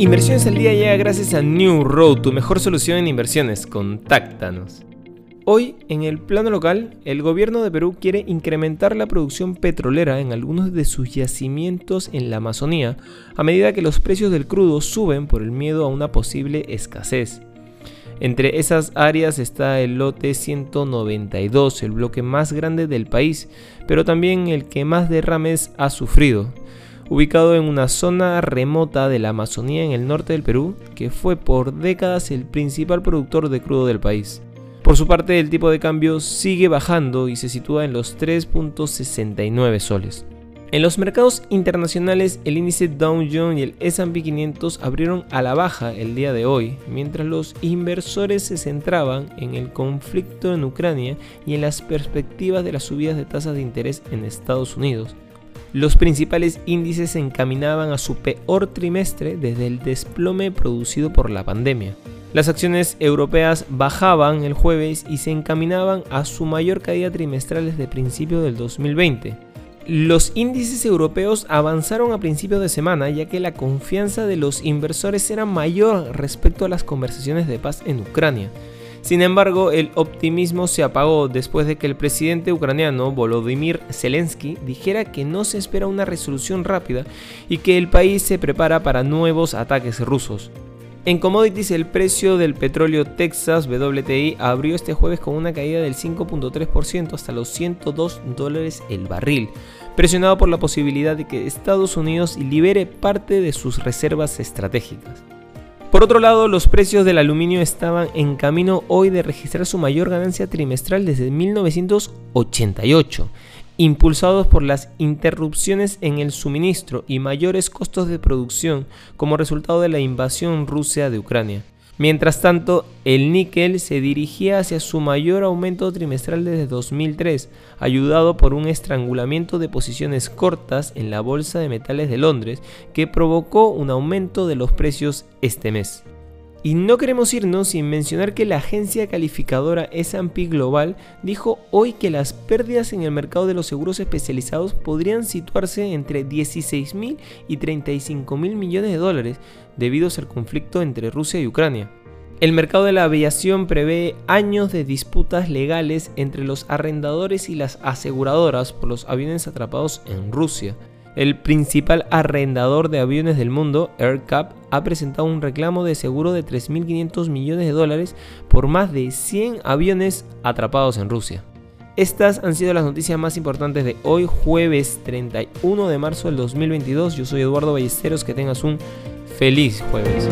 Inversiones al día llega gracias a New Road, tu mejor solución en inversiones. Contáctanos. Hoy, en el plano local, el gobierno de Perú quiere incrementar la producción petrolera en algunos de sus yacimientos en la Amazonía a medida que los precios del crudo suben por el miedo a una posible escasez. Entre esas áreas está el lote 192, el bloque más grande del país, pero también el que más derrames ha sufrido. Ubicado en una zona remota de la Amazonía en el norte del Perú, que fue por décadas el principal productor de crudo del país. Por su parte, el tipo de cambio sigue bajando y se sitúa en los 3.69 soles. En los mercados internacionales, el índice Dow Jones y el S&P 500 abrieron a la baja el día de hoy, mientras los inversores se centraban en el conflicto en Ucrania y en las perspectivas de las subidas de tasas de interés en Estados Unidos. Los principales índices se encaminaban a su peor trimestre desde el desplome producido por la pandemia. Las acciones europeas bajaban el jueves y se encaminaban a su mayor caída trimestral desde principios del 2020. Los índices europeos avanzaron a principios de semana ya que la confianza de los inversores era mayor respecto a las conversaciones de paz en Ucrania. Sin embargo, el optimismo se apagó después de que el presidente ucraniano Volodymyr Zelensky dijera que no se espera una resolución rápida y que el país se prepara para nuevos ataques rusos. En commodities, el precio del petróleo Texas WTI abrió este jueves con una caída del 5.3% hasta los 102 dólares el barril, presionado por la posibilidad de que Estados Unidos libere parte de sus reservas estratégicas. Por otro lado, los precios del aluminio estaban en camino hoy de registrar su mayor ganancia trimestral desde 1988 impulsados por las interrupciones en el suministro y mayores costos de producción como resultado de la invasión rusa de Ucrania. Mientras tanto, el níquel se dirigía hacia su mayor aumento trimestral desde 2003, ayudado por un estrangulamiento de posiciones cortas en la Bolsa de Metales de Londres que provocó un aumento de los precios este mes. Y no queremos irnos sin mencionar que la agencia calificadora S&P Global dijo hoy que las pérdidas en el mercado de los seguros especializados podrían situarse entre 16 mil y 35 mil millones de dólares debido al conflicto entre Rusia y Ucrania. El mercado de la aviación prevé años de disputas legales entre los arrendadores y las aseguradoras por los aviones atrapados en Rusia. El principal arrendador de aviones del mundo, AirCap, ha presentado un reclamo de seguro de 3.500 millones de dólares por más de 100 aviones atrapados en Rusia. Estas han sido las noticias más importantes de hoy, jueves 31 de marzo del 2022. Yo soy Eduardo Ballesteros, que tengas un feliz jueves.